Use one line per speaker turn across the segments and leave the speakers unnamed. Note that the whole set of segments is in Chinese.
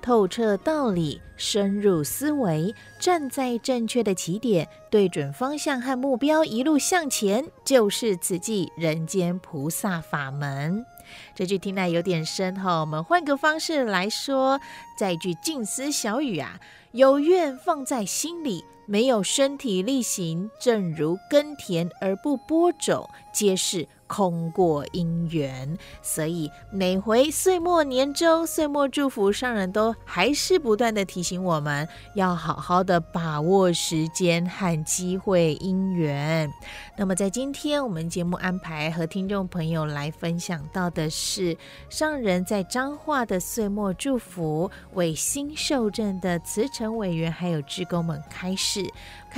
透彻道理，深入思维，站在正确的起点，对准方向和目标，一路向前，就是慈济人间菩萨法门。这句听来有点深哈，我们换个方式来说，再一句静思小语啊，有愿放在心里，没有身体力行，正如耕田而不播种，皆是。空过姻缘，所以每回岁末年终、岁末祝福，上人都还是不断地提醒我们，要好好的把握时间和机会姻缘。那么在今天我们节目安排和听众朋友来分享到的是，上人在彰化的岁末祝福，为新受证的慈诚委员还有志工们开示。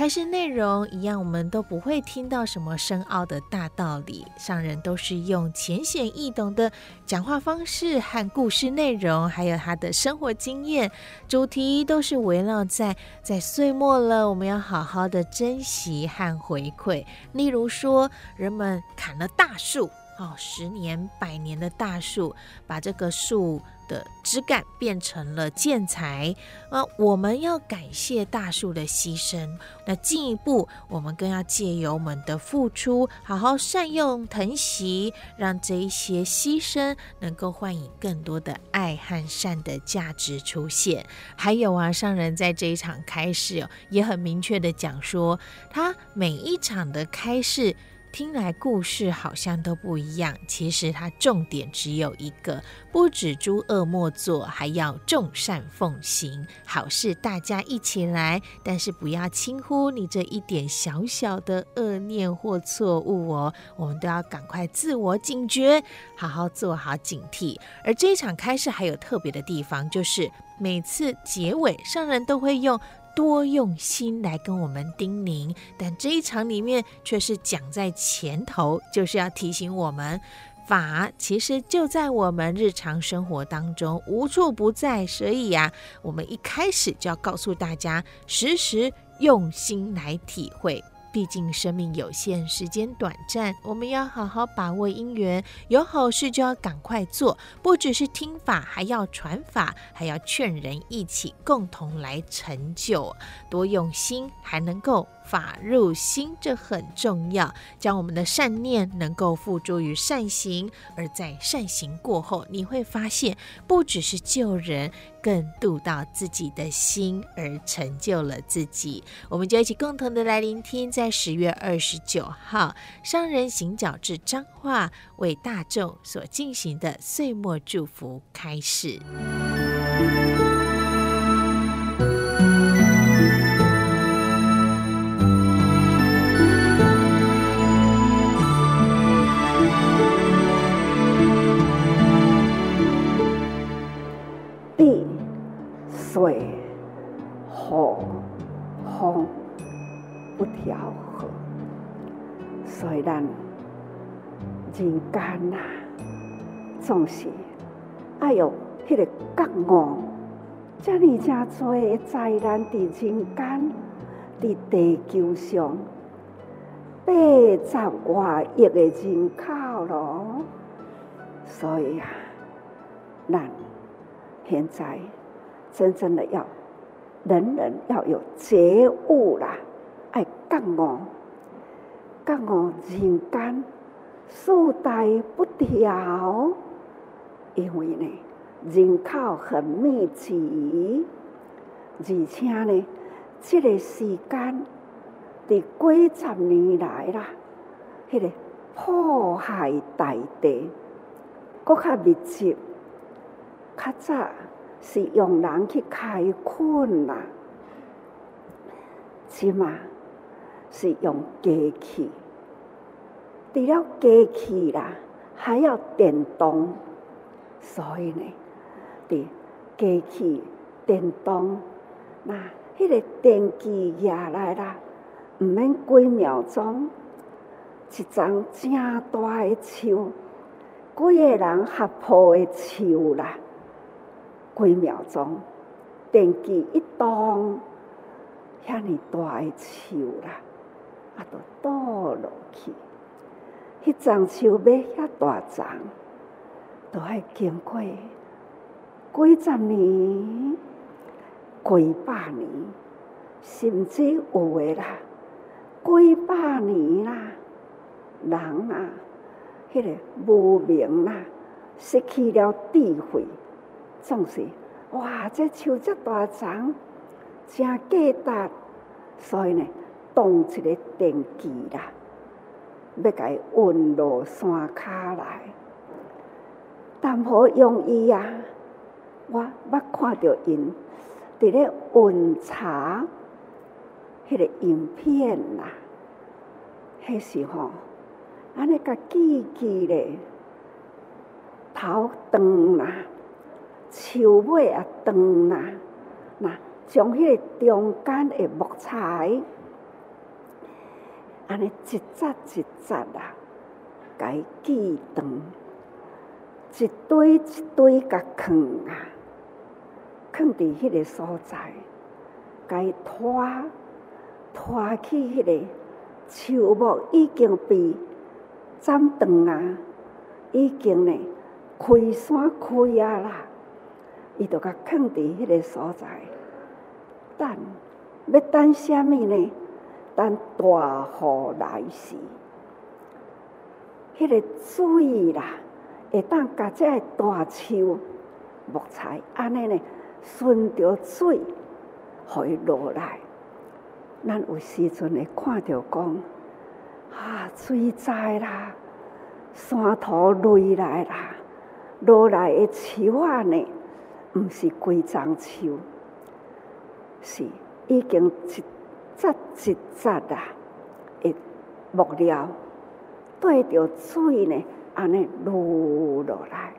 开示内容一样，我们都不会听到什么深奥的大道理，上人都是用浅显易懂的讲话方式和故事内容，还有他的生活经验，主题都是围绕在在岁末了，我们要好好的珍惜和回馈。例如说，人们砍了大树，哦，十年、百年的大树，把这个树。的枝干变成了建材，那，我们要感谢大树的牺牲。那进一步，我们更要借由我们的付出，好好善用疼惜，让这一些牺牲能够换以更多的爱和善的价值出现。还有啊，上人在这一场开示也很明确的讲说，他每一场的开示。听来故事好像都不一样，其实它重点只有一个：不止诸恶莫作，还要众善奉行，好事大家一起来。但是不要轻忽你这一点小小的恶念或错误哦，我们都要赶快自我警觉，好好做好警惕。而这一场开示还有特别的地方，就是每次结尾上人都会用。多用心来跟我们叮咛，但这一场里面却是讲在前头，就是要提醒我们，法其实就在我们日常生活当中无处不在，所以呀、啊，我们一开始就要告诉大家，时时用心来体会。毕竟生命有限，时间短暂，我们要好好把握因缘，有好事就要赶快做，不只是听法，还要传法，还要劝人一起共同来成就，多用心，还能够。法入心，这很重要。将我们的善念能够付诸于善行，而在善行过后，你会发现，不只是救人，更度到自己的心，而成就了自己。我们就一起共同的来聆听，在十月二十九号，商人行脚至彰化，为大众所进行的岁末祝福
开始。人间呐，总是哎呦，迄个觉悟，遮尔正多灾难伫人间，伫地球上八十外亿的人口咯，所以啊，咱现在。真正的要，人人要有觉悟啦，爱觉悟，觉悟人间世代不调，因为呢人口很密集，而且呢这个时间伫几十年来啦，迄、个破坏大地，阁较密集。较早是用人去开垦啦，即嘛是用机器。除了机器啦，还要电动，所以呢，伫机器电动，那迄个电机下来啦，毋免几秒钟，一张正大诶树，几个人合抱诶树啦，几秒钟，电机一动，遐尼大诶树啦，啊，都倒落去。迄樟树要遐大樟，都爱经过几十年、几百年，甚至有诶啦，几百年啦，人啊，迄个无明啦，失去了智慧，总是哇，这树这大樟，真价值，所以呢，动一个电机啦。要甲伊运落山骹来，淡薄容易啊！我捌看到因伫咧运茶，迄个影片啦，迄时候安尼甲记记咧，头长啦，树尾也长啦，那将迄个中间的木材。安尼一扎一扎啊，甲伊锯断，一堆一堆甲囥啊，囥伫迄个所在，甲伊拖拖去迄个树木已经被斩断啊，已经呢开山开啊啦，伊就甲囥伫迄个所在，等要等啥物呢？等大雨来时，迄、个水啦，会当甲这个大树木材安尼呢，顺着水，互伊落来。咱有时阵会看着讲，啊，水灾啦，山土落来啦，落来的树仔呢，毋是规丛树，是已经一。扎一扎啊，一，木料对着水呢，安尼落落来，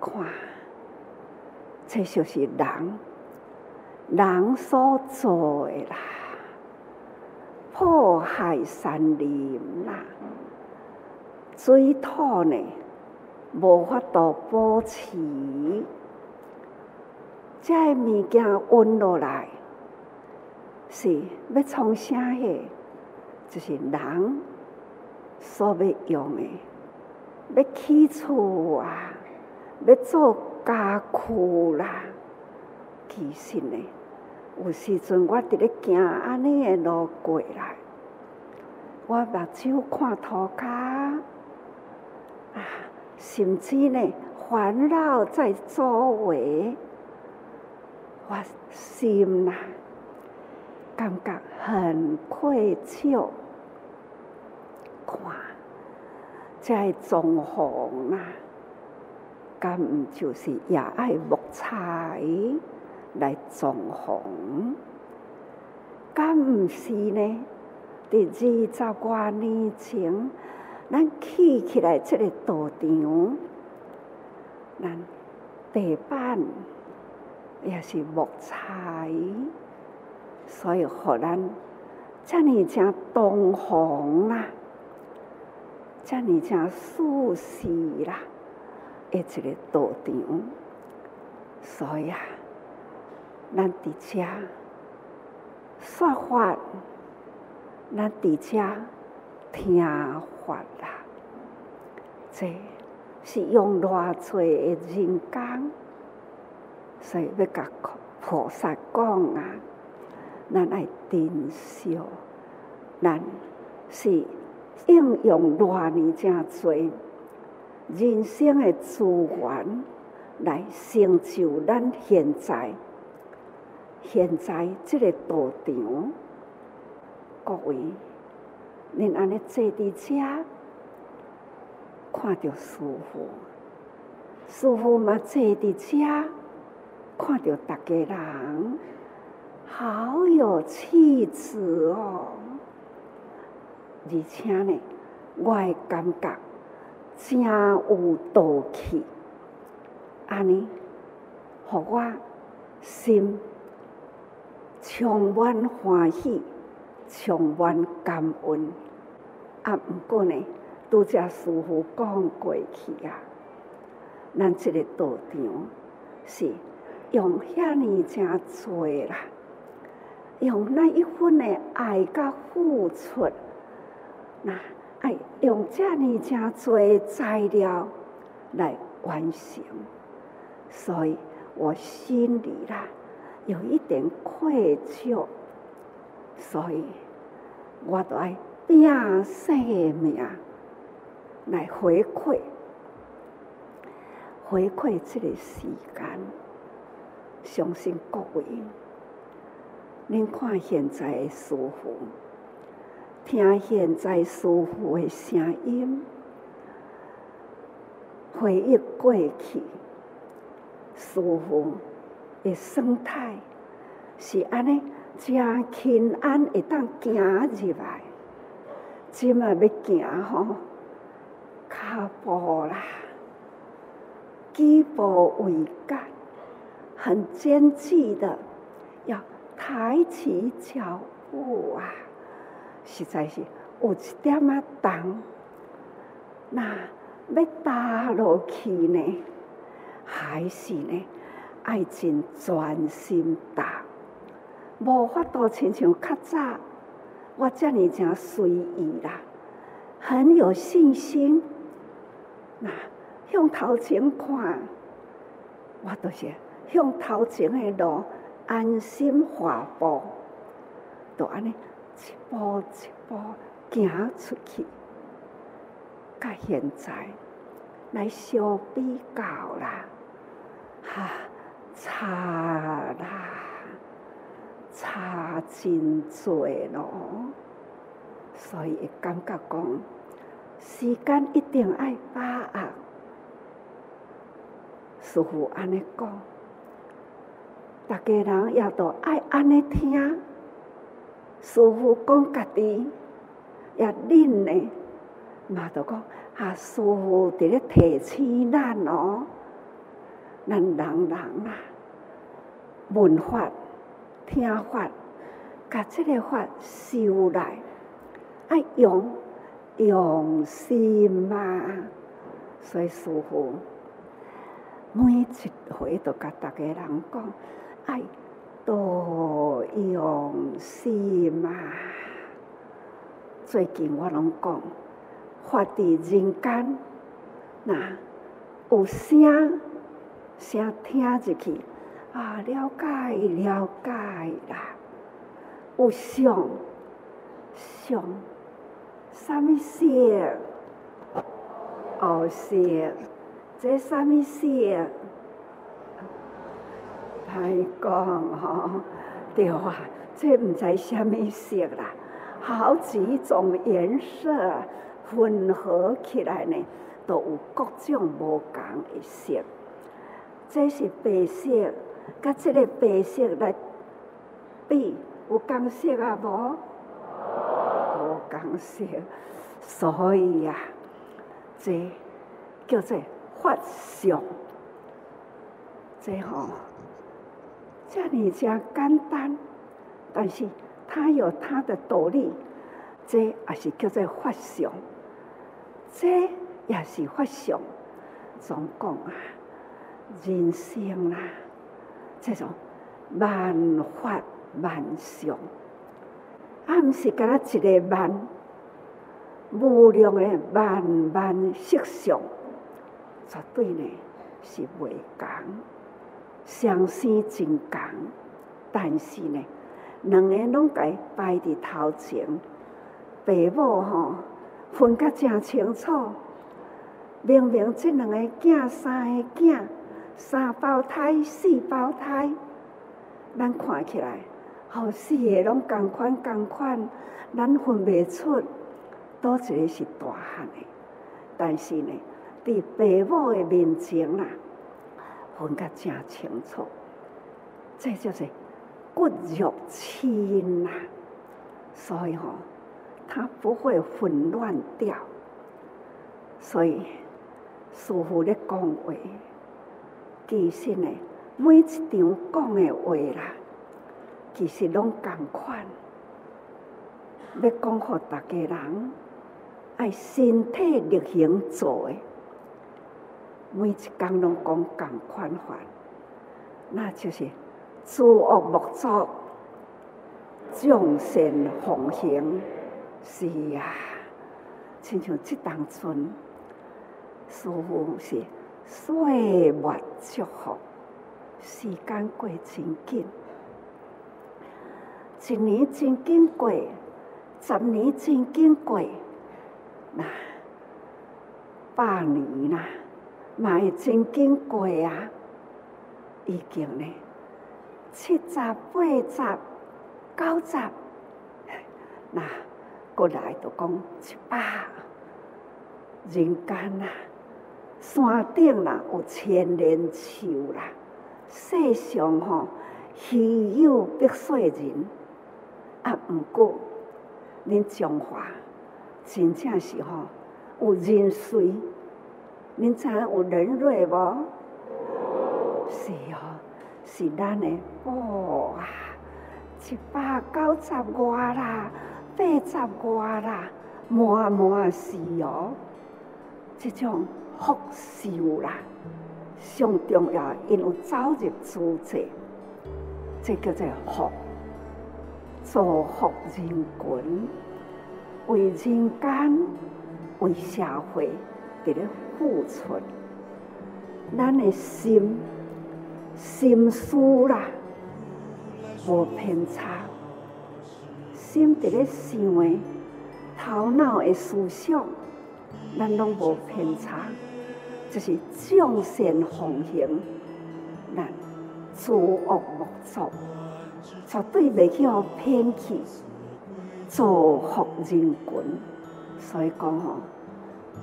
看，这就是人，人所做的啦，破坏山林啦，水土呢，无法度保持，这物件温落来。是要创啥个？就是人所要用的，要起厝啊，要做家具啦。其实呢，有时阵我伫咧行安尼的路过来，我目睭看涂骹啊，甚至呢环绕在周围，我心呐。感觉很愧疚，看在装潢啊，敢毋就是也爱木材来装潢？敢毋是呢？伫二十多年前，咱起起来这个道场，咱地板也是木材。所以，互咱遮尔正东方啦，遮尔正舒适啦，一个道场。所以啊，咱伫遮说法，咱伫遮听法啦。这是用偌济诶人工，所以要甲菩萨讲啊。咱爱珍惜，咱是应用偌尔正多人生的资源来成就咱现在现在这个道场，各位，恁安尼坐伫遮，看着师父，师父嘛坐伫遮，看着大家人，好有气质哦。而且呢，我的感觉真有道气，安尼，互我心充满欢喜，充满感恩。啊，毋过呢，拄则师傅讲过去啊，咱即个道场是用遐尔诚济啦，用那一份的爱甲付出。那爱用这样诚济材料来完成，所以我心里啦有一点愧疚，所以我都爱拼生命来回馈，回馈这个时间。相信各位，您看现在的师父。听现在师父的声音，回忆过去，师父的生态是安尼，真平安会当行入来，即嘛要行吼，脚步啦，举步维艰，很艰巨的，抬起脚步啊。实在是有一点仔重，那要踏落去呢，还是呢爱真专心踏，无法度亲像较早，我遮尔诚随意啦，很有信心。那向头前看，我都是向头前的路安心画步，就安尼。一步一步行出去，甲现在来相比较啦，哈，差啦，差真多咯。所以会感觉讲，时间一定爱把握。师父安尼讲，大家人也都爱安尼听。师傅讲家己，也恁呢，嘛都讲啊，师傅伫咧提醒咱哦，咱人人啊，文法、听法，甲即个法修来，爱用用心嘛。所以师傅每一回都甲大家人讲爱。多用心嘛！最近我拢讲，法伫人间，那有声声听入去啊，了解了解啦。有相相，啥物色？哦，色，这啥物色？来讲吼，对啊，这毋知啥物色啦，好几种颜色混合起来呢，都有各种无同的色。这是白色，甲即个白色来比，有共色啊无？无共色，所以、啊，这叫做法相，这吼。这里讲简单，但是它有它的道理。这也是叫做法相，这也是法相。总讲啊，人生啊，这种万法万相，啊，毋是干那一个万，无量的万万色相，绝对呢是袂共。相生真共，但是呢，两个拢该摆伫头前，爸母吼分甲正清楚。明明这两个囝、三个囝、三胞胎、四胞胎，咱看起来好四个拢共款共款，咱分袂出，倒一个是大汉的。但是呢，伫父母的面前啊，分得真清楚，这就是骨肉亲啊。所以吼、他不会混乱掉。所以师父咧讲话，其实呢，每一场讲的话啦。其实拢共款，要讲互大家人爱身体力行做诶，每一工拢讲共款法，那就是诸恶莫作，众善奉行。是啊，亲像即当阵，师父是岁月祝福，时间过真紧。一年真紧过，十年真紧过，那百年啦，嘛会真紧过啊！已经呢，七十、八十、九十，那过来就讲一百。人间啊，山顶啦有千年树啦，世上吼稀有百岁人。啊，毋过，恁中华真正是吼有人瑞，恁知影有人瑞无？是哦，是咱的宝啊！一百九十外啦，八十外啦，满满是哦。这种福寿啦，上重要，因有走入诸界，这叫做福。造福人群，为人间、为社会伫咧付出，咱的心心思啦，无偏差，心伫咧想的，头脑的思想，咱拢无偏差，就是众善奉行，咱诸恶莫作。绝对袂去互偏去，造福人群。所以讲吼，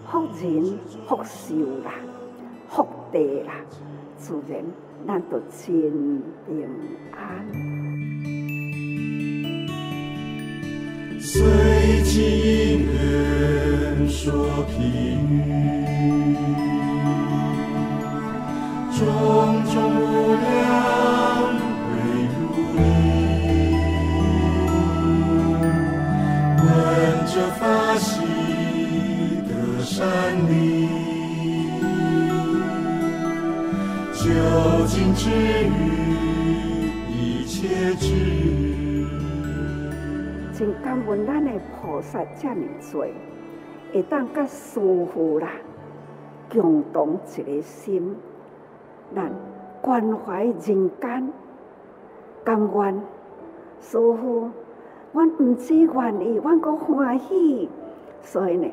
福人福寿啦，福地啦，自然咱就真平安。
随机因缘说譬喻，种种无量。究竟之于一切智。
真感恩咱的菩萨这么多，会当甲师父啦共同一个心，咱关怀人间，甘愿师父。阮毋只愿意，阮阁欢喜，所以呢，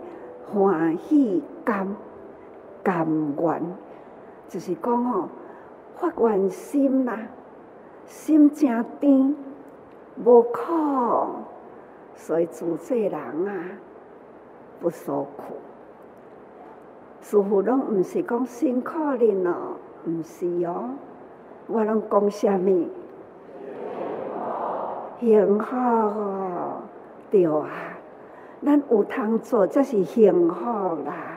欢喜甘甘愿，就是讲吼，发愿心啦，心诚甜，无苦，所以诸世人啊，不受苦。师父拢毋是讲辛苦哩咯，毋是哦，我拢讲啥物？幸福哦，对啊，咱有通做，才是幸福啦。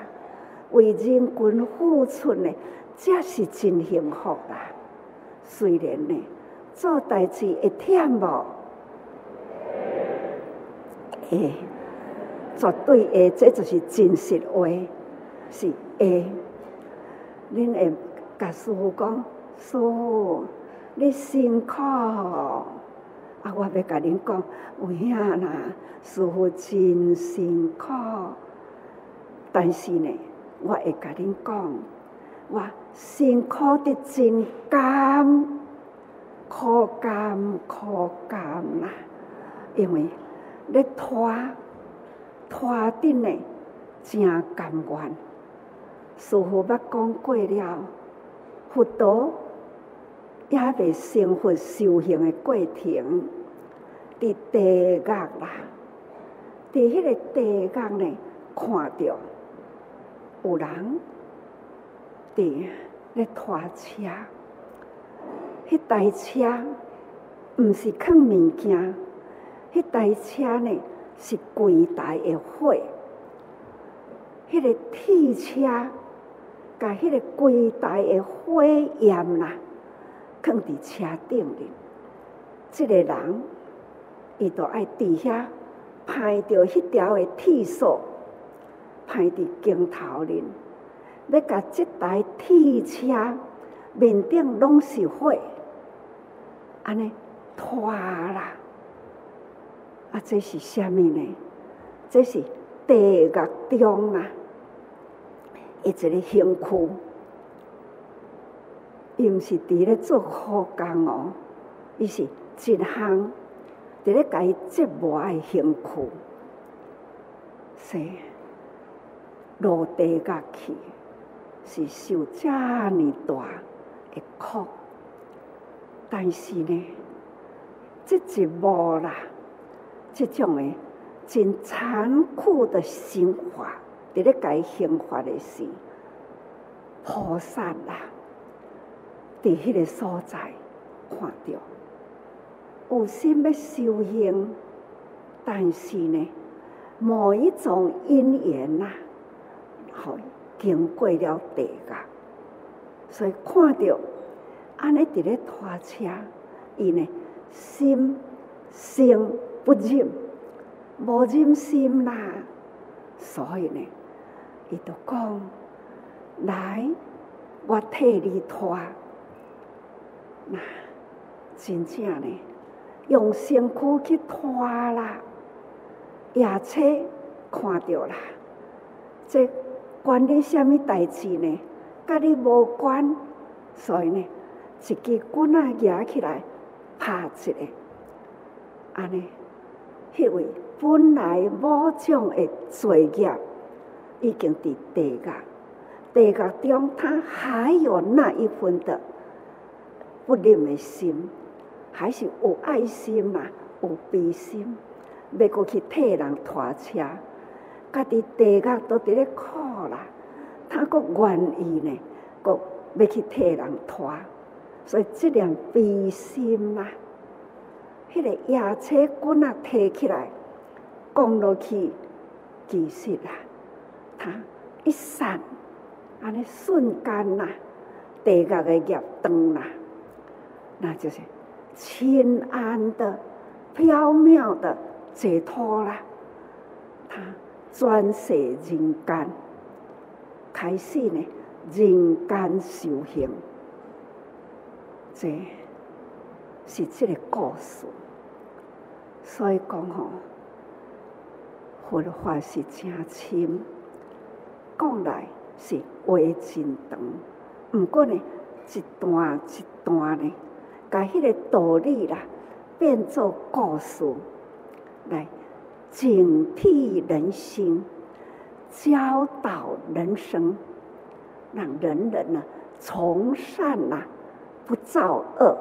为人群付出呢，这是真幸福啦。虽然呢，做代志会忝无？会，绝对会，这就是真实话，是会。恁会甲师傅讲，师傅，你辛苦。啊！我要甲恁讲，有影啦，师傅真辛苦。但是呢，我会甲恁讲，我辛苦得真甘，苦甘苦甘啦。因为咧拖拖顶呢，真甘愿。师父捌讲过了，佛陀也未成佛修行的过程。伫地狱啦，伫迄个地狱呢，看到有人伫咧拖车，迄台车毋是放物件，迄台车呢是规台的火，迄个铁车甲迄个规台的火焰啦，放伫车顶哩，即个人。伊就爱伫遐拍着迄条的铁索，拍伫镜头里，要甲即台铁车面顶拢是火，安尼拖啦！啊，这是虾米呢？这是地狱中啊，一个刑区，伊毋是伫咧做好工哦，伊是一项。伫咧甲伊折磨诶刑区，是落地狱去，是受遮尔大诶苦。但是呢，即一幕啦，即种诶真残酷的刑罚，伫咧甲伊刑罚诶时，菩萨啦，伫迄个所在看着。有心要修行，但是呢，某一种因缘呐，好经过了地狱，所以看到安尼伫咧拖车，伊呢心性不忍，无忍心啦，所以呢，伊就讲来，我替你拖，那真正呢。用身躯去拖啦，夜车看到啦，这关你什么代志呢？甲你无关，所以呢，一支棍仔举起来拍一个，安尼，迄位本来某种的罪孽已经伫地狱，地狱中他还有那一份的不忍的心。还是有爱心嘛，有悲心，要过去替人拖车，家己地狱都伫咧苦啦，他阁愿意呢，阁要去替人拖，所以这样悲心啦，迄、那个夜车棍啊提起来，降落去，其实啊，他一闪，安尼瞬间呐，地狱的业断啦，那就是。清安的、飘渺的解脱啦，他转世人间，开始呢人间修行，这是这个故事。所以讲吼，佛法是真深，讲来是话真长，不过呢，一段一段呢。把迄个道理啦，变做故事来警惕人心，教导人生，让人人呢从善呐、啊，不造恶。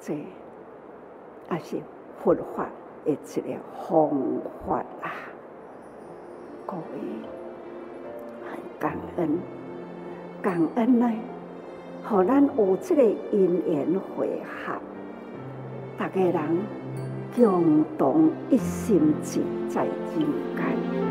这也是佛法的一个方法啊！各位，很感恩，感恩呢。互咱有这个因缘会合，大家人共同一心志在人间。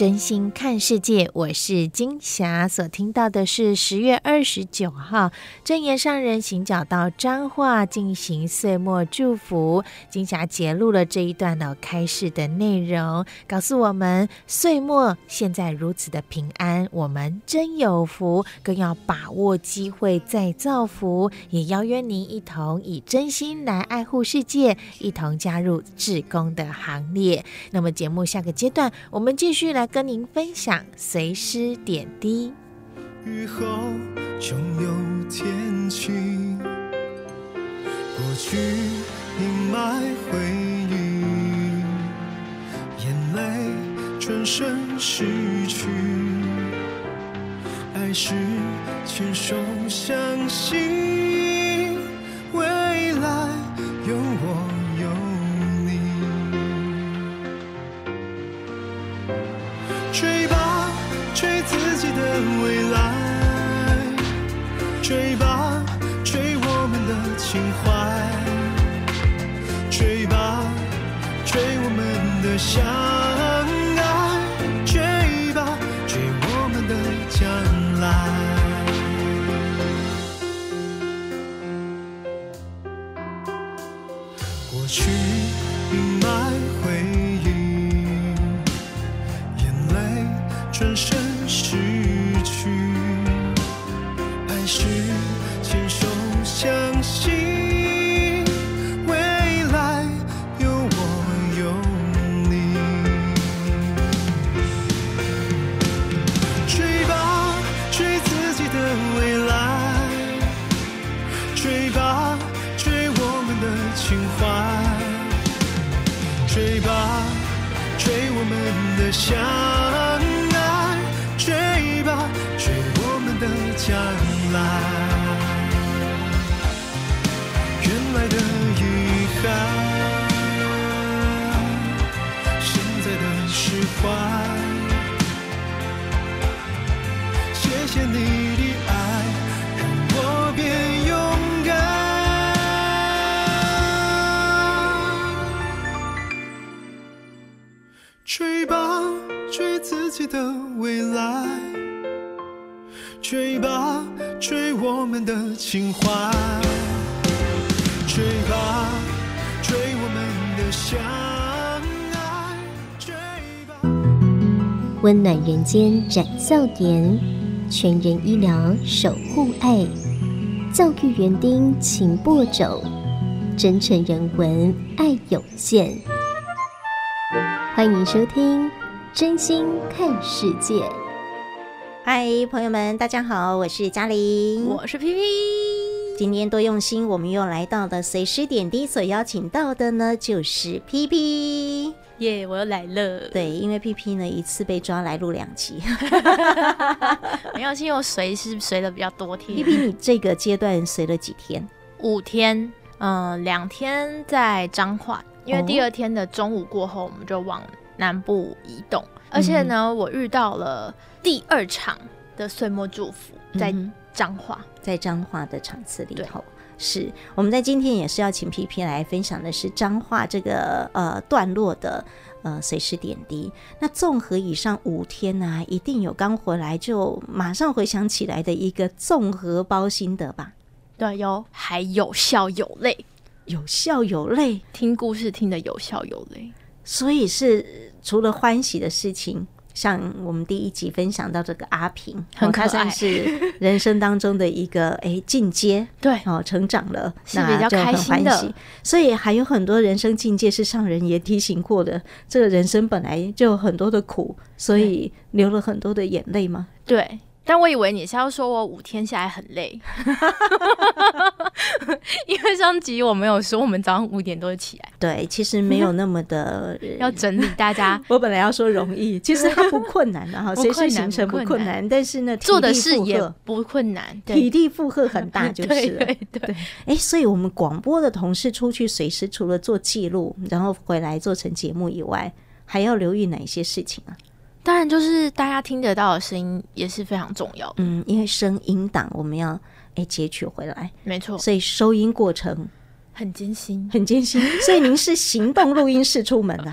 真心看世界，我是金霞。所听到的是十月二十九号证严上人行脚到彰化进行岁末祝福，金霞节录了这一段的开示的内容，告诉我们岁末现在如此的平安，我们真有福，更要把握机会再造福。也邀约您一同以真心来爱护世界，一同加入志工的行列。那么节目下个阶段，我们继续来。跟您分享随师点滴。
雨后终有天晴，过去阴霾回忆，眼泪转身逝去。爱是牵手相信，追自己的未来，追吧，追我们的情怀，追吧，追我们的相。爱，追吧，追我们的将来将来原来的遗憾现在的释怀谢谢你的爱让我变勇敢追吧追自己的未来。吹吧，吹我们的情怀，吹吧，吹我们的相爱，追吧。
温暖人间展笑颜，全人医疗守护爱，教育园丁勤播种，真诚人文爱涌现。欢迎收听《真心看世界》。
嗨，朋友们，大家好，我是嘉玲，
我是 P P。
今天多用心，我们又来到的随时点滴所邀请到的呢，就是 P P
耶，yeah, 我又来了。
对，因为 P P 呢一次被抓来录两集，
没有，是因为我随是随了比较多天。
P P，你这个阶段随了几天？
五天，嗯、呃，两天在彰化，因为第二天的中午过后，我们就往南部移动。哦、而且呢，嗯、我遇到了第二场的岁末祝福，在彰化。
在彰化的场次里
头，
是我们在今天也是要请 P P 来分享的是彰化这个呃段落的呃随时点滴。那综合以上五天呢、啊，一定有刚回来就马上回想起来的一个综合包心得吧？
对，有，还有笑有泪，
有笑有泪，
听故事听得有笑有泪，
所以是除了欢喜的事情。像我们第一集分享到这个阿平，
很可爱，
算是人生当中的一个 哎进阶，
对
哦，成长了，
是比较开心的。
所以还有很多人生境界是上人也提醒过的。这个人生本来就有很多的苦，所以流了很多的眼泪嘛。
对。但我以为你是要说我五天下来很累，因为上集我没有说我们早上五点多起来。
对，其实没有那么的
要整理大家。
我本来要说容易，其实它不困难 的哈，随时行程不困难，但是呢，
做的事也不困难，
体力负荷很大就是了。
对对对，
哎，所以我们广播的同事出去随时除了做记录，然后回来做成节目以外，还要留意哪些事情啊？
当然，就是大家听得到的声音也是非常重要的。
嗯，因为声音档我们要哎截取回来，
没错。
所以收音过程
很艰辛，
很艰辛。所以您是行动录音室出门的，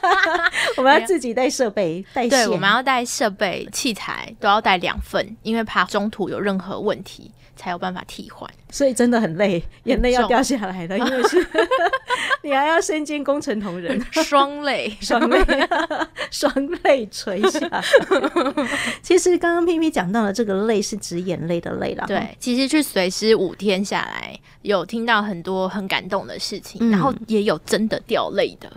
我们要自己带设备、带
对，我们要带设备、器材都要带两份，因为怕中途有任何问题。才有办法替换，
所以真的很累，眼泪要掉下来的，因为是 你还要身兼工程同仁，
双泪，
双泪，双泪垂下。其实刚刚 P P 讲到了这个泪是指眼泪的泪了。
对，其实去随师五天下来，有听到很多很感动的事情，嗯、然后也有真的掉泪的。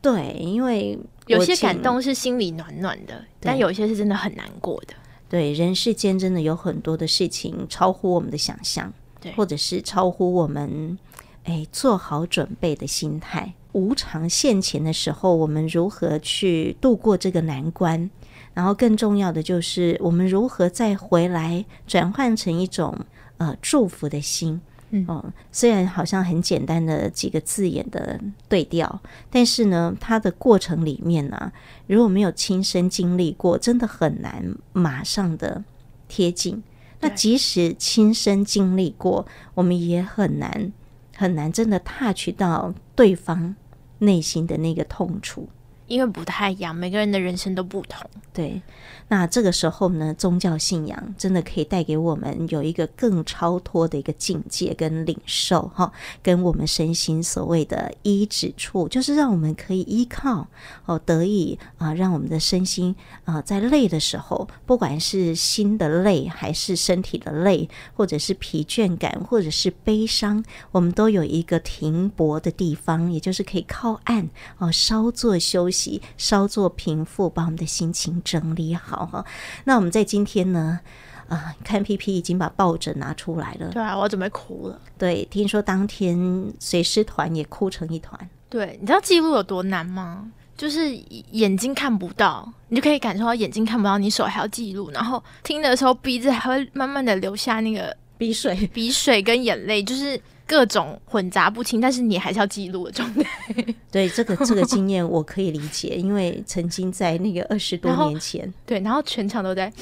对，因为
有些感动是心里暖暖的，但有些是真的很难过的。
对，人世间真的有很多的事情超乎我们的想象，
对，
或者是超乎我们哎做好准备的心态。无常现前的时候，我们如何去度过这个难关？然后更重要的就是，我们如何再回来转换成一种呃祝福的心。嗯、哦，虽然好像很简单的几个字眼的对调，但是呢，它的过程里面呢、啊，如果没有亲身经历过，真的很难马上的贴近。那即使亲身经历过，我们也很难很难真的 touch 到对方内心的那个痛楚。
因为不太一样，每个人的人生都不同。
对，那这个时候呢，宗教信仰真的可以带给我们有一个更超脱的一个境界跟领受哈，跟我们身心所谓的依止处，就是让我们可以依靠哦，得以啊，让我们的身心啊，在累的时候，不管是心的累，还是身体的累，或者是疲倦感，或者是悲伤，我们都有一个停泊的地方，也就是可以靠岸哦，稍作休息。稍作平复，把我们的心情整理好哈。那我们在今天呢，啊、呃，看 PP 已经把抱枕拿出来了。
对啊，我准备哭了。
对，听说当天随师团也哭成一团。
对，你知道记录有多难吗？就是眼睛看不到，你就可以感受到眼睛看不到，你手还要记录，然后听的时候鼻子还会慢慢的流下那个
鼻水、
鼻水跟眼泪，就是。各种混杂不清，但是你还是要记录的状态。
对，这个这个经验我可以理解，因为曾经在那个二十多年前，
对，然后全场都在，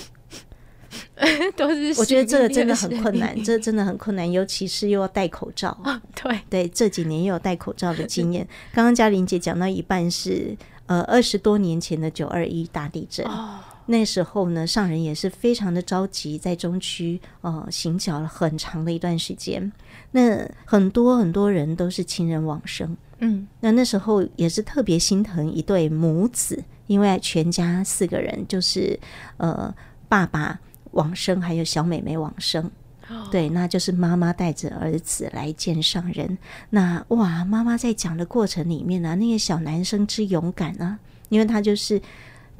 都是。
我觉得这个真的很困难，这真的很困难，尤其是又要戴口罩。
哦、对
对，这几年又有戴口罩的经验。刚刚嘉玲姐讲到一半是呃二十多年前的九二一大地震。哦那时候呢，上人也是非常的着急，在中区呃行脚了很长的一段时间。那很多很多人都是亲人往生，嗯，那那时候也是特别心疼一对母子，因为全家四个人，就是呃爸爸往生，还有小妹妹往生，哦、对，那就是妈妈带着儿子来见上人。那哇，妈妈在讲的过程里面呢、啊，那个小男生之勇敢啊，因为他就是。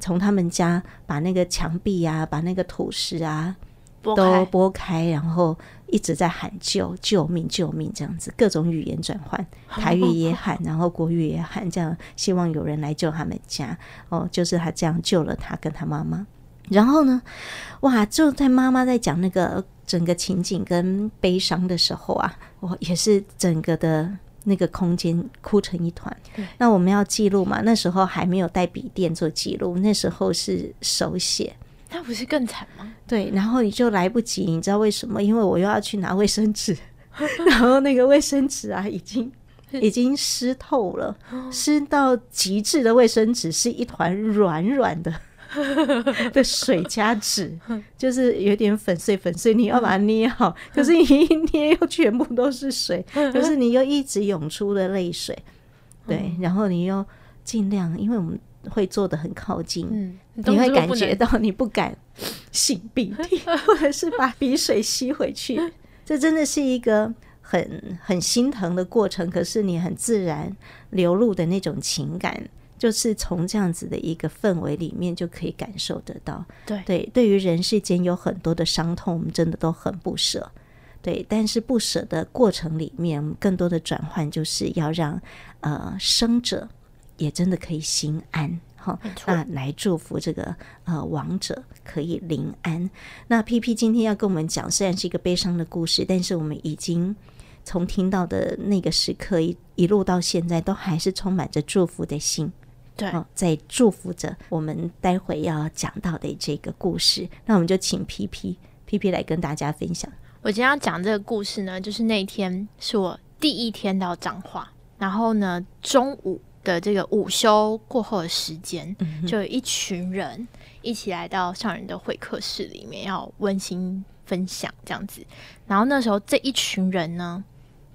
从他们家把那个墙壁啊，把那个土石啊都拨开，然后一直在喊救救命救命这样子，各种语言转换，台语也喊，然后国语也喊，这样希望有人来救他们家。哦，就是他这样救了他跟他妈妈。然后呢，哇，就在妈妈在讲那个整个情景跟悲伤的时候啊，我也是整个的。那个空间哭成一团。那我们要记录嘛？那时候还没有带笔电做记录，那时候是手写。
那不是更惨吗？
对，然后你就来不及，你知道为什么？因为我又要去拿卫生纸，然后那个卫生纸啊，已经已经湿透了，湿到极致的卫生纸是一团软软的。的水加纸，就是有点粉碎粉碎，你要把它捏好，可是你一捏又全部都是水，可是你又一直涌出了泪水，对，然后你又尽量，因为我们会坐得很靠近，你会感觉到你不敢擤鼻涕，或者是把鼻水吸回去，这真的是一个很很心疼的过程，可是你很自然流露的那种情感。就是从这样子的一个氛围里面就可以感受得到，对对，对于人世间有很多的伤痛，我们真的都很不舍，对。但是不舍的过程里面，我们更多的转换就是要让呃生者也真的可以心安，哈，那来祝福这个呃亡者可以临安。那 PP 今天要跟我们讲，虽然是一个悲伤的故事，但是我们已经从听到的那个时刻一一路到现在，都还是充满着祝福的心。对、哦，在祝福着我们待会要讲到的这个故事，那我们就请 PP PP 来跟大家分享。
我今天要讲这个故事呢，就是那天是我第一天到彰化，然后呢，中午的这个午休过后的时间，嗯、就有一群人一起来到上人的会客室里面，要温馨分享这样子。然后那时候这一群人呢，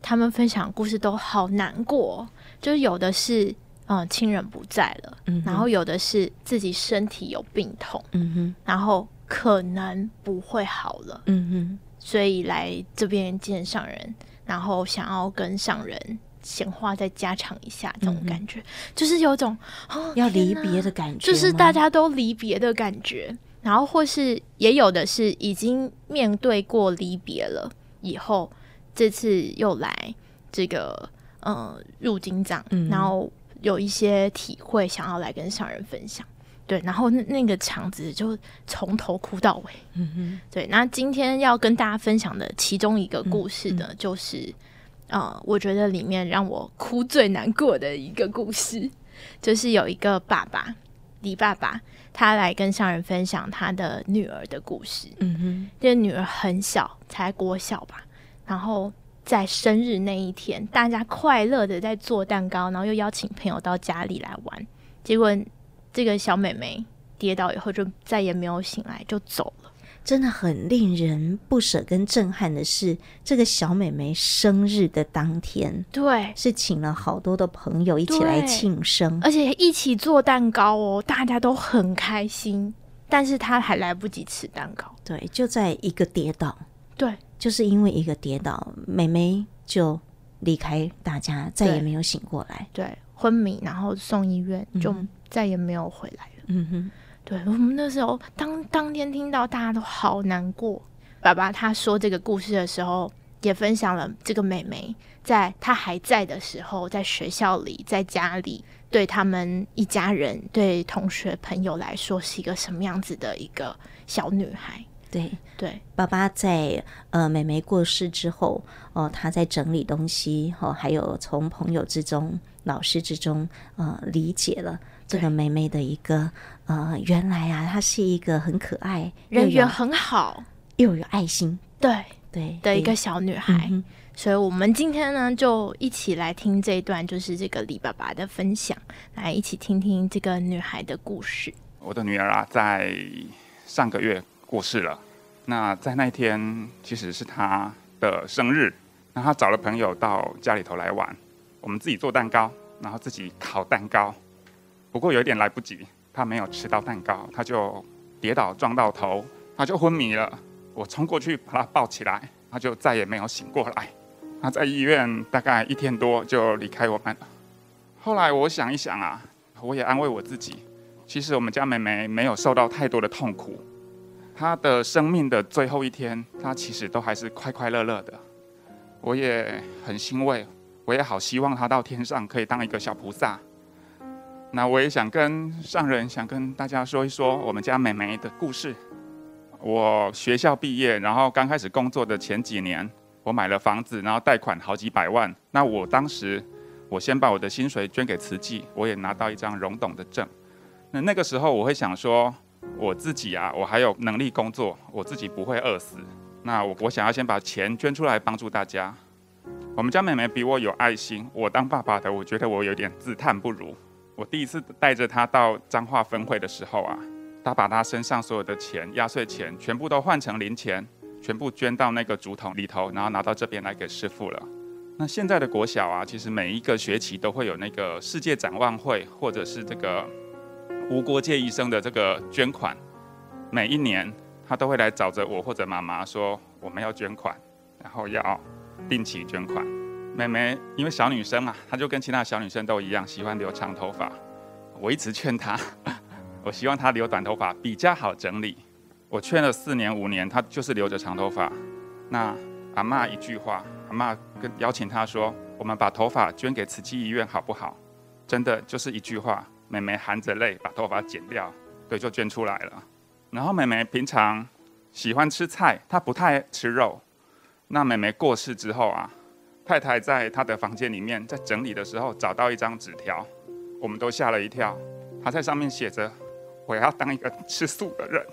他们分享故事都好难过，就是有的是。嗯，亲人不在了，嗯，然后有的是自己身体有病痛，嗯哼，然后可能不会好了，嗯哼，所以来这边见上人，然后想要跟上人闲话再加长一下，这种感觉，嗯、就是有种、哦、
要离别的感觉，
就是大家都离别的感觉，然后或是也有的是已经面对过离别了以后，这次又来这个。呃入金藏，
嗯
然后有一些体会想要来跟上人分享。对，然后那那个场子就从头哭到尾。
嗯哼，
对，那今天要跟大家分享的其中一个故事呢，
嗯
就是呃，我觉得里面让我哭最难过的一个故事，就是有一个爸爸李爸爸，他来跟商人分享他的女儿的故事。
嗯哼，
这个女儿很小，才国小吧，然后在生日那一天，大家快乐的在做蛋糕，然后又邀请朋友到家里来玩，结果这个小妹妹跌倒以后就再也没有醒来，就走了。
真的很令人不舍跟震撼的是，这个小美眉生日的当天，
对，
是请了好多的朋友一起
来
庆生，
而且一起做蛋糕哦，大家都很开心，但是她还来不及吃蛋糕。
对，就在一个跌倒，
对，
就是因为一个跌倒，美眉就离开大家，再也没有醒过来。
对，昏迷，然后送医院，就
嗯
再也没有回来了。
嗯哼，
对我们那时候当当天听到，大家都好难过。爸爸他说这个故事的时候，也分享了这个妹妹在她还在的时候，在学校里，在家里，对他们一家人、对同学朋友来说，是一个什么样子的一个小女孩。
对，
对
爸爸在呃妹妹过世之后，哦、他在整理东西，哦，还有从朋友之中、老师之中，呃，理解了这个
对
妹妹的一个呃，原来啊，她是一个很可爱、
人缘很好，
又有爱心，
对
对
的一
个
小女孩。
嗯
所以，我们今天呢，就一起来听这一段，就是这个李爸爸的分享，来一起听听这个女孩的故事。
我的女儿啊，在上个月过世了。那在那一天，其实是她的生日。那她找了朋友到家里头来玩，我们自己做蛋糕，然后自己烤蛋糕。不过有一点来不及，他没有吃到蛋糕，他就跌倒撞到头，他就昏迷了。我冲过去把他抱起来，他就再也没有醒过来。他在医院大概一天多就离开我们了。后来我想一想啊，我也安慰我自己。其实我们家妹妹没有受到太多的痛苦，她的生命的最后一天，她其实都还是快快乐乐的。我也很欣慰，我也好希望她到天上可以当一个小菩萨。那我也想跟上人，想跟大家说一说我们家妹妹的故事。我学校毕业，然后刚开始工作的前几年，我买了房子，然后贷款好几百万。那我当时，我先把我的薪水捐给慈济，我也拿到一张荣董的证。那那个时候我会想说，我自己啊，我还有能力工作，我自己不会饿死。那我我想要先把钱捐出来帮助大家。我们家妹妹比我有爱心，我当爸爸的，我觉得我有点自叹不如。我第一次带着他到彰化分会的时候啊，他把他身上所有的钱、压岁钱全部都换成零钱，全部捐到那个竹筒里头，然后拿到这边来给师父了。那现在的国小啊，其实每一个学期都会有那个世界展望会，或者是这个。无国界医生的这个捐款，每一年他都会来找着我或者妈妈说，我们要捐款，然后要定期捐款。妹妹因为小女生啊，她就跟其他小女生都一样，喜欢留长头发。我一直劝她，我希望她留短头发比较好整理。我劝了四年五年，她就是留着长头发。那阿嬷一句话，阿嬷跟邀请她说，我们把头发捐给慈济医院好不好？真的就是一句话。妹妹含着泪把头发剪掉，对，就捐出来了。然后妹妹平常喜欢吃菜，她不太吃肉。那妹妹过世之后啊，太太在她的房间里面在整理的时候找到一张纸条，我们都吓了一跳。她在上面写着：“我要当一个吃素的人。”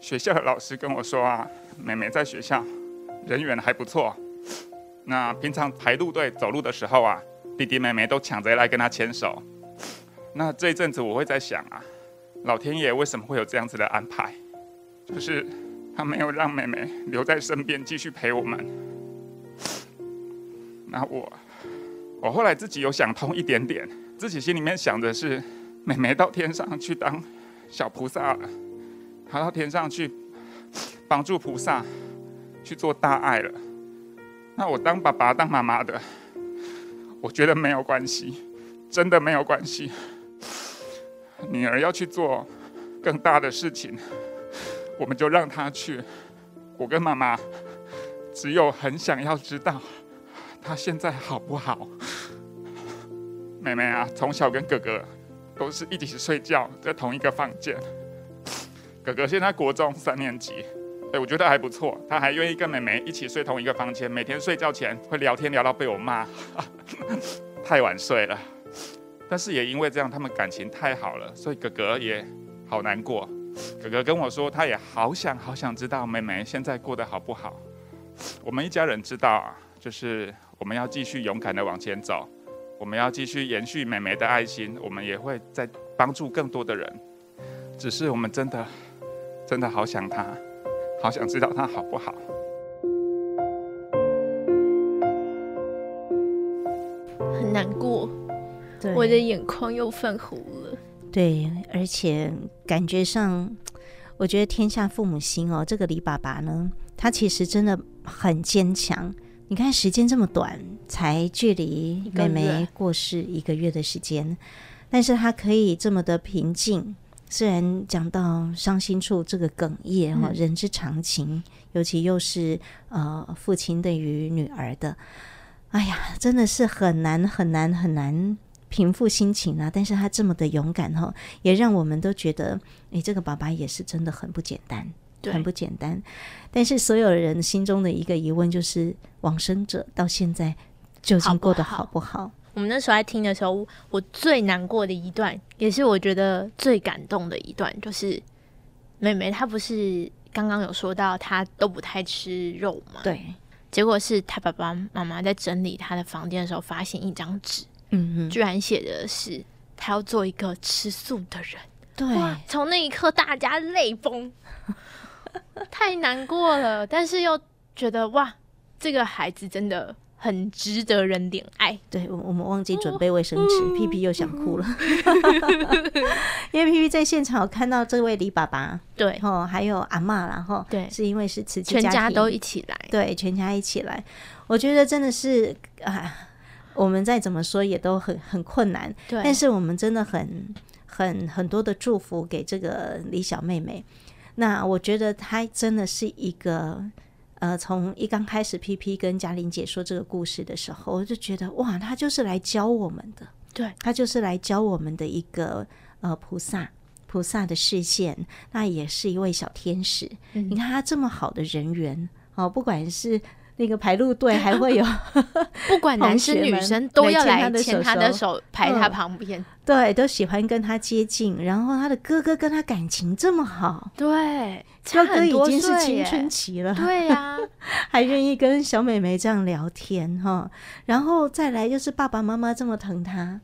学校的老师跟我说啊，妹妹在学校人缘还不错。那平常排路队走路的时候啊，弟弟妹妹都抢着来跟她牵手。那这一阵子我会在想啊，老天爷为什么会有这样子的安排？就是他没有让妹妹留在身边继续陪我们。那我，我后来自己有想通一点点，自己心里面想的是，妹妹到天上去当小菩萨了，她到天上去帮助菩萨去做大爱了。那我当爸爸当妈妈的，我觉得没有关系，真的没有关系。女儿要去做更大的事情，我们就让她去。我跟妈妈只有很想要知道他现在好不好，妹妹啊，从小跟哥哥都是一起睡觉，在同一个房间。哥哥现在国中三年级，对，我觉得还不错。他还愿意跟妹妹一起睡同一个房间，每天睡觉前会聊天聊到被我骂，太晚睡了。但是也因为这样，他们感情太好了，所以哥哥也好难过。哥哥跟我说，他也好想好想知道妹妹现在过得好不好。我们一家人知道啊，就是我们要继续勇敢的往前走，我们要继续延续妹妹的爱心，我们也会再帮助更多的人。只是我们真的真的好想她，好想知道她好不好。
很难
过，
我的眼眶又泛红了。
对，而且感觉上，我觉得天下父母心哦，这个李爸爸呢，他其实真的很坚强。你看时间这么短，才距离妹妹过世一个月的时间，但是她可以这么的平静。虽然讲到伤心处，这个哽咽哈，人之常情，嗯、尤其又是呃父亲对于女儿的，哎呀，真的是很难很难很难。平复心情啊！但是他这么的勇敢哈，也让我们都觉得，你、欸、这个爸爸也是真的很不简单，对很不简单。但是所有人心中的一个疑问就是，往生者到现在究竟过得好不好？
我们那时候在听的时候，我最难过的一段，也是我觉得最感动的一段，就是妹妹她不是刚刚有说到她都不太吃肉吗？
对，
结果是她爸爸妈妈在整理她的房间的时候，发现一张纸。
嗯，
居然写的是他要做一个吃素的人。
对，
从那一刻大家泪崩，太难过了。但是又觉得哇，这个孩子真的很值得人怜爱。
对，我我们忘记准备卫生纸，屁屁又想哭了。因为屁屁在现场有看到这位李爸爸，
对，
哦，还有阿妈，然后对，是因为是慈济，
全家都一起来，
对，全家一起来。我觉得真的是啊。我们再怎么说也都很很困难，对。但是我们真的很很很多的祝福给这个李小妹妹。那我觉得他真的是一个，呃，从一刚开始 PP 跟嘉玲姐说这个故事的时候，我就觉得哇，他就是来教我们的，
对，
他就是来教我们的一个呃菩萨菩萨的视线，那也是一位小天使。嗯、你看他这么好的人缘哦，不管是。那个排路队还会有，
不管男生女生都要来牵他的手，排他旁边，嗯。
对，都喜欢跟他接近。然后他的哥哥跟他感情这么好，
对，
哥哥已经是青春期了，
对呀，啊，
还愿意跟小妹妹这样聊天哈。然后再来就是爸爸妈妈这么疼他，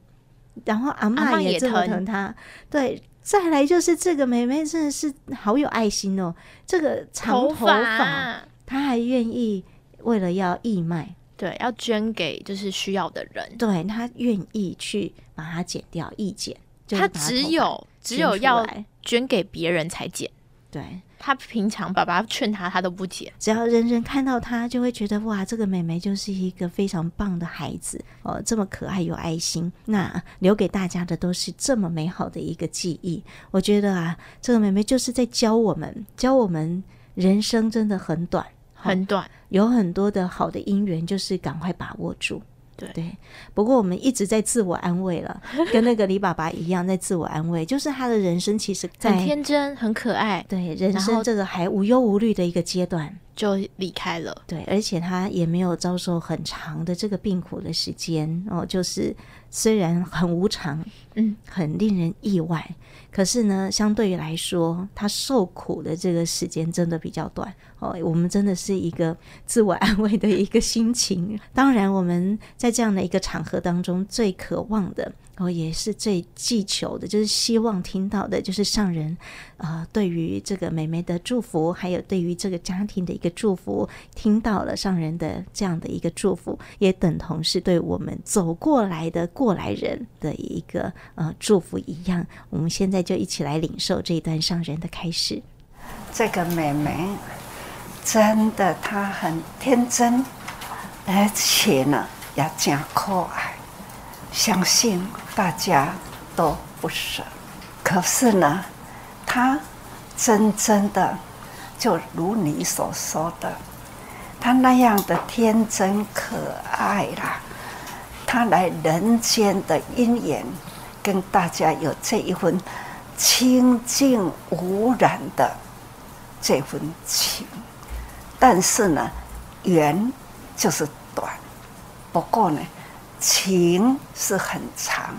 然后阿嬷也这么疼他。对，再来就是这个妹妹真的是好有爱心哦，这个长头发，她还愿意。为了要义卖，
对，要捐给就是需要的人，
对，他愿意去把它剪掉，义剪，
他只有只有要捐给别人才剪，
对，
他平常爸爸劝他，他都不剪，
只要人人看到他，就会觉得哇，这个妹妹就是一个非常棒的孩子哦，这么可爱有爱心，那留给大家的都是这么美好的一个记忆。我觉得啊，这个妹妹就是在教我们，教我们人生真的很短。
很短，
有很多的好的姻缘，就是赶快把握住。
对。
对，不过我们一直在自我安慰了，跟那个李爸爸一样，在自我安慰，就是他的人生其实在
很天真、很可爱。
对，人生这个还无忧无虑的一个阶段
就离开了。
对，而且他也没有遭受很长的这个病苦的时间哦，就是虽然很无常，嗯，很令人意外。可是呢，相对于来说，他受苦的这个时间真的比较短哦。我们真的是一个自我安慰的一个心情。当然，我们在这样的一个场合当中，最渴望的。我，也是最祈求的，就是希望听到的，就是上人啊、呃，对于这个妹妹的祝福，还有对于这个家庭的一个祝福，听到了上人的这样的一个祝福，也等同是对我们走过来的过来人的一个呃祝福一样。我们现在就一起来领受这一段上人的开始。
这个妹妹真的，她很天真，而且呢，也真可爱。相信大家都不舍，可是呢，他真正的就如你所说的，他那样的天真可爱啦，他来人间的因缘，跟大家有这一份清净无染的这份情。但是呢，缘就是短，不过呢，情是很长。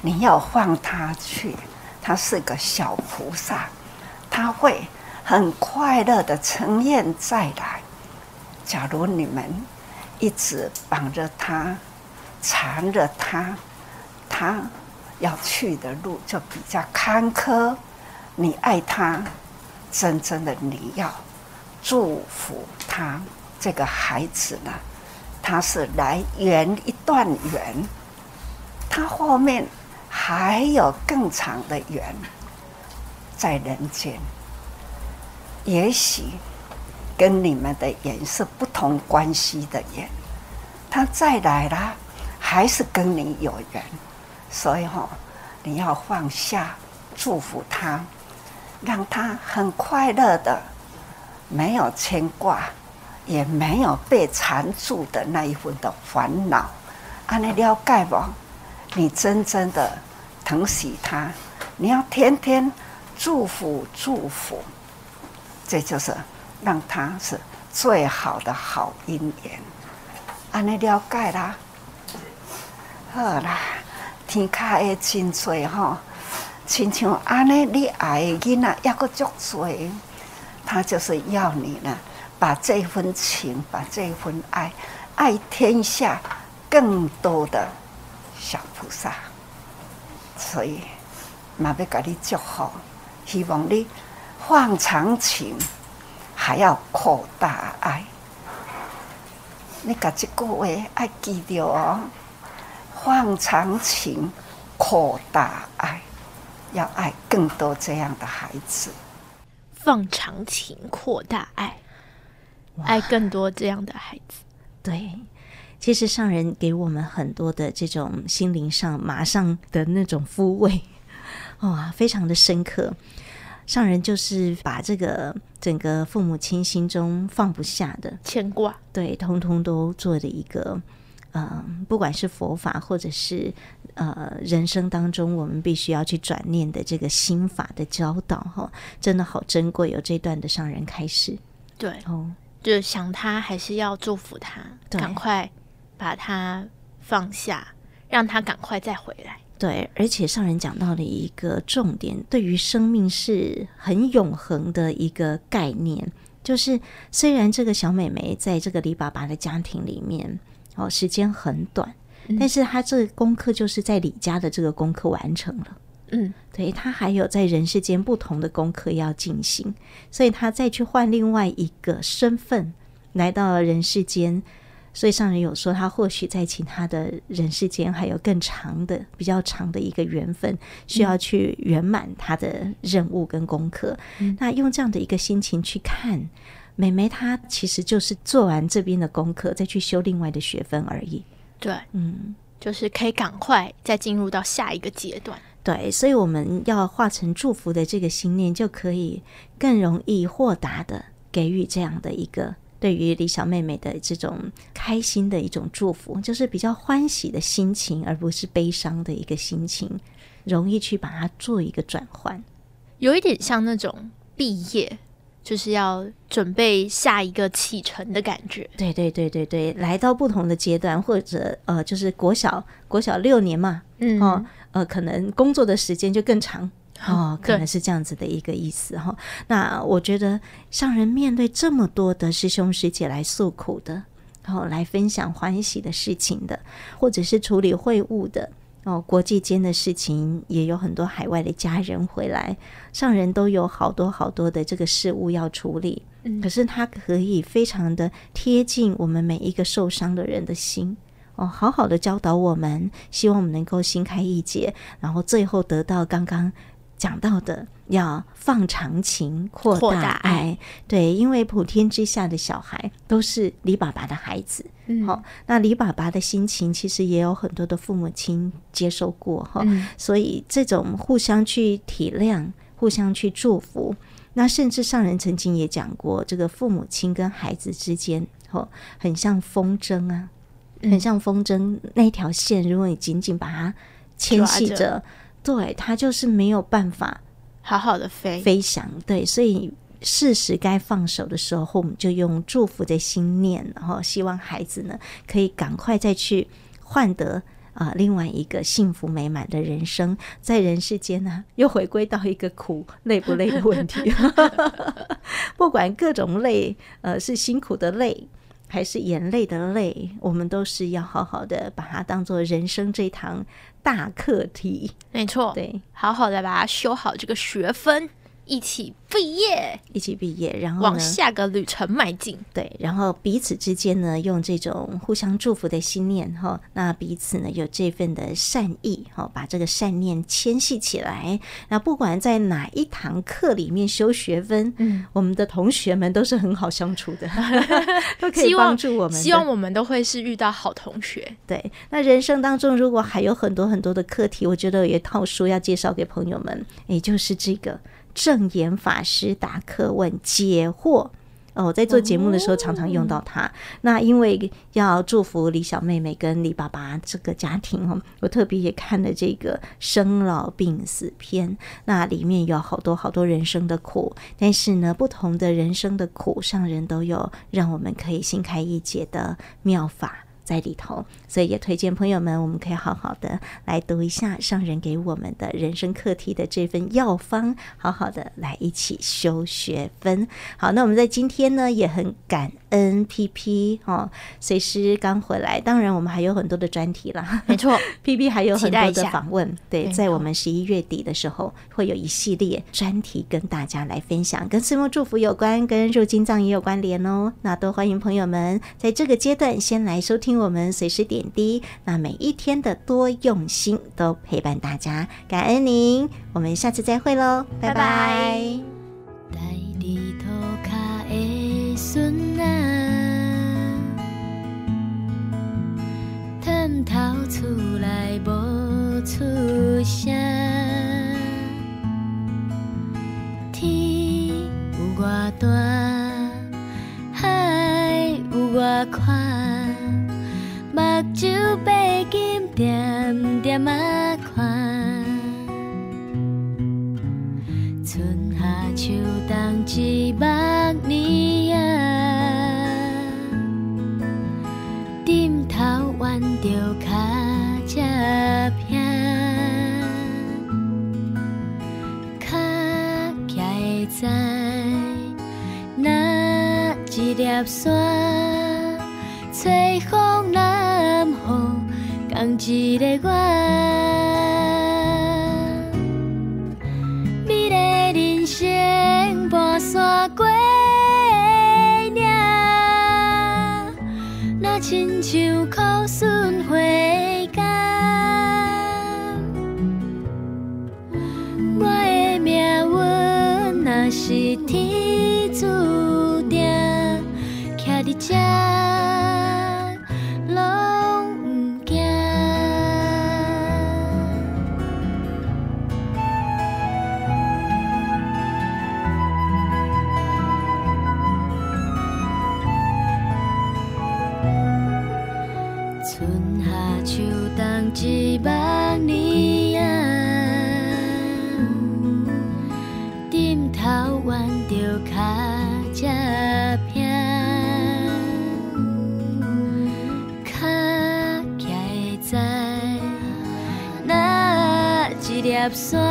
你要放他去，他是个小菩萨，他会很快乐的呈现再来。假如你们一直绑着他，缠着他，他要去的路就比较坎坷。你爱他，真正的你要祝福他。这个孩子呢，他是来圆一段缘，他后面。还有更长的缘，在人间，也许跟你们的缘是不同关系的缘，他再来了，还是跟你有缘，所以哈，你要放下，祝福他，让他很快乐的，没有牵挂，也没有被缠住的那一份的烦恼，啊，你了解不？你真正的。疼惜他，你要天天祝福祝福，这就是让他是最好的好姻缘。安尼了解啦，好啦，天下的真多哈，亲像安尼你爱的囡仔也个足多，他就是要你呢，把这份情，把这份爱，爱天下更多的小菩萨。所以，嘛要给你祝福，希望你放长情，还要扩大爱。你把这个话爱记住哦，放长情，扩大爱，要爱更多这样的孩子。
放长情，扩大爱，爱更多这样的孩子。
对。其实上人给我们很多的这种心灵上马上的那种抚慰，哇，非常的深刻。上人就是把这个整个父母亲心中放不下的
牵挂，
对，通通都做的一个，呃，不管是佛法或者是呃人生当中我们必须要去转念的这个心法的教导，哈，真的好珍贵。有这段的上人开始，
对，哦，就想他还是要祝福他，赶快。把他放下，让他赶快再回来。
对，而且上人讲到了一个重点，对于生命是很永恒的一个概念。就是虽然这个小美眉在这个李爸爸的家庭里面，哦，时间很短，嗯，但是她这个功课就是在李家的这个功课完成了。嗯，对，他还有在人世间不同的功课要进行，所以他再去换另外一个身份来到了人世间。所以上人有说，他或许在其他的人世间还有更长的、比较长的一个缘分，需要去圆满他的任务跟功课。嗯。那用这样的一个心情去看，妹妹她其实就是做完这边的功课，再去修另外的学分而已。
对，嗯，就是可以赶快再进入到下一个阶段。
对，所以我们要化成祝福的这个心念，就可以更容易豁达的给予这样的一个。对于李小妹妹的这种开心的一种祝福，就是比较欢喜的心情，而不是悲伤的一个心情，容易去把它做一个转换，
有一点像那种毕业，就是要准备下一个启程的感觉。
对对对对对，来到不同的阶段，或者呃，就是国小国小六年嘛，嗯哦，呃，可能工作的时间就更长。哦，可能是这样子的一个意思哈。那我觉得上人面对这么多的师兄师姐来诉苦的，然后来分享欢喜的事情的，或者是处理会务的哦，国际间的事情也有很多海外的家人回来，上人都有好多好多的这个事务要处理。嗯，可是他可以非常的贴近我们每一个受伤的人的心哦，好好的教导我们，希望我们能够心开意解，然后最后得到刚刚。讲到的要放长情，扩大爱，对，因为普天之下的小孩都是李爸爸的孩子，嗯，好，那李爸爸的心情其实也有很多的父母亲接受过哈，嗯，所以这种互相去体谅、互相去祝福，那甚至上人曾经也讲过，这个父母亲跟孩子之间，哦，很像风筝啊。很像风筝那一条线，如果你紧紧把它牵系着，对，它就是没有办法
好好的飞
飞翔。对，所以适时该放手的时候，我们就用祝福的心念，然后希望孩子呢可以赶快再去换得。啊，另外一个幸福美满的人生，在人世间呢，又回归到一个苦累不累的问题。不管各种累，呃，是辛苦的累，还是眼泪的泪，我们都是要好好的把它当做人生这堂大课题。
没错，
对，
好好的把它修好这个学分。一起毕业，
一起毕业，然后
往下个旅程迈进。
对，然后彼此之间呢，用这种互相祝福的心念哈，那彼此呢有这份的善意哈，把这个善念牵系起来。那不管在哪一堂课里面修学分，嗯，我们的同学们都是很好相处的，都可以帮助我们。
希望我们都会是遇到好同学。
对，那人生当中如果还有很多很多的课题，我觉得有一套书要介绍给朋友们，也就是这个。证言法师答课问解惑哦，我在做节目的时候常常用到它。哦、那因为要祝福李小妹妹跟李爸爸这个家庭哦，我特别也看了这个生老病死篇。那里面有好多好多人生的苦，但是呢，不同的人生的苦，上人都有让我们可以心开意解的妙法在里头。所以也推荐朋友们，我们可以好好的来读一下上人给我们的人生课题的这份药方，好好的来一起修学分。好，那我们在今天呢也很感恩 PP 哦，随师刚回来，当然我们还有很多的专题啦，
没错，
PP 还有很多的访问。对，在我们十一月底的时候会有一系列专题跟大家来分享，跟岁末祝福有关，跟入金藏也有关联哦。那都欢迎朋友们在这个阶段先来收听我们随时点。点滴，那每一天的多用心都陪伴大家，感恩您，我们下次再会喽，拜拜。目睭白金点点啊看，春夏秋冬一万年啊，顶头弯着脚才平，脚徛会知哪一粒沙。共一个我。一粒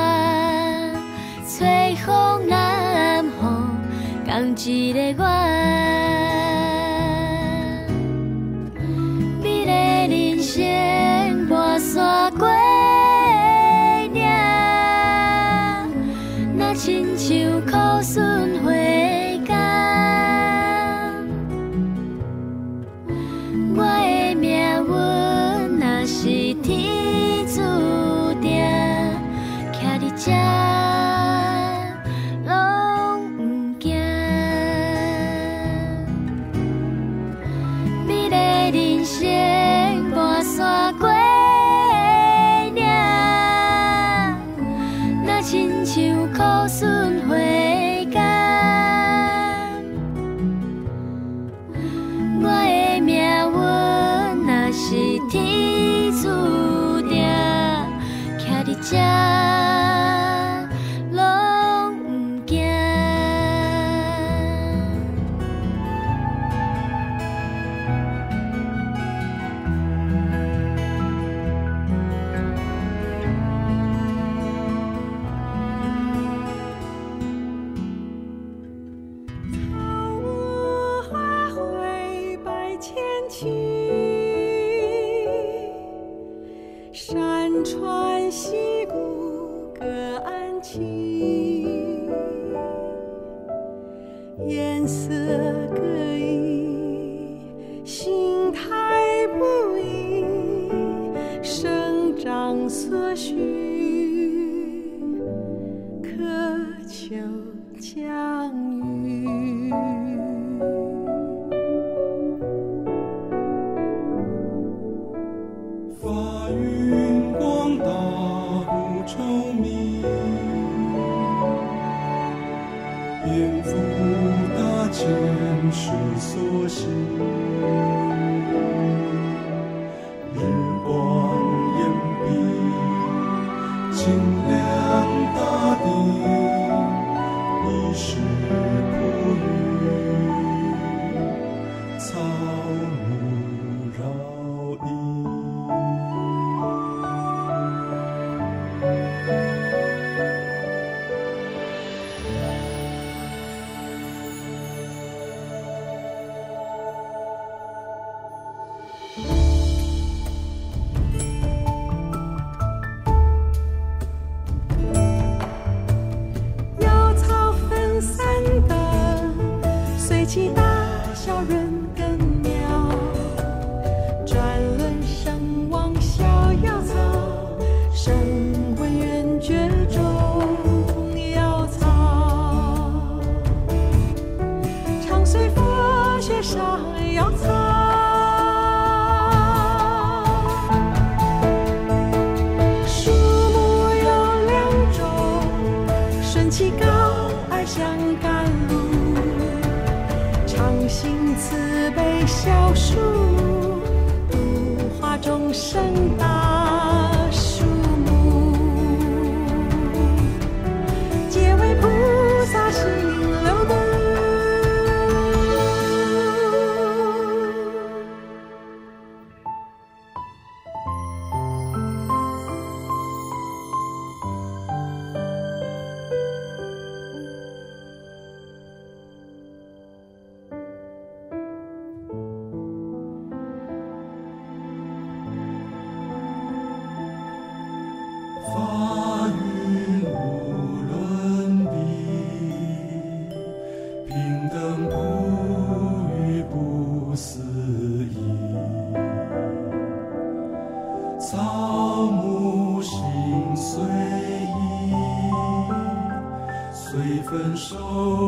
随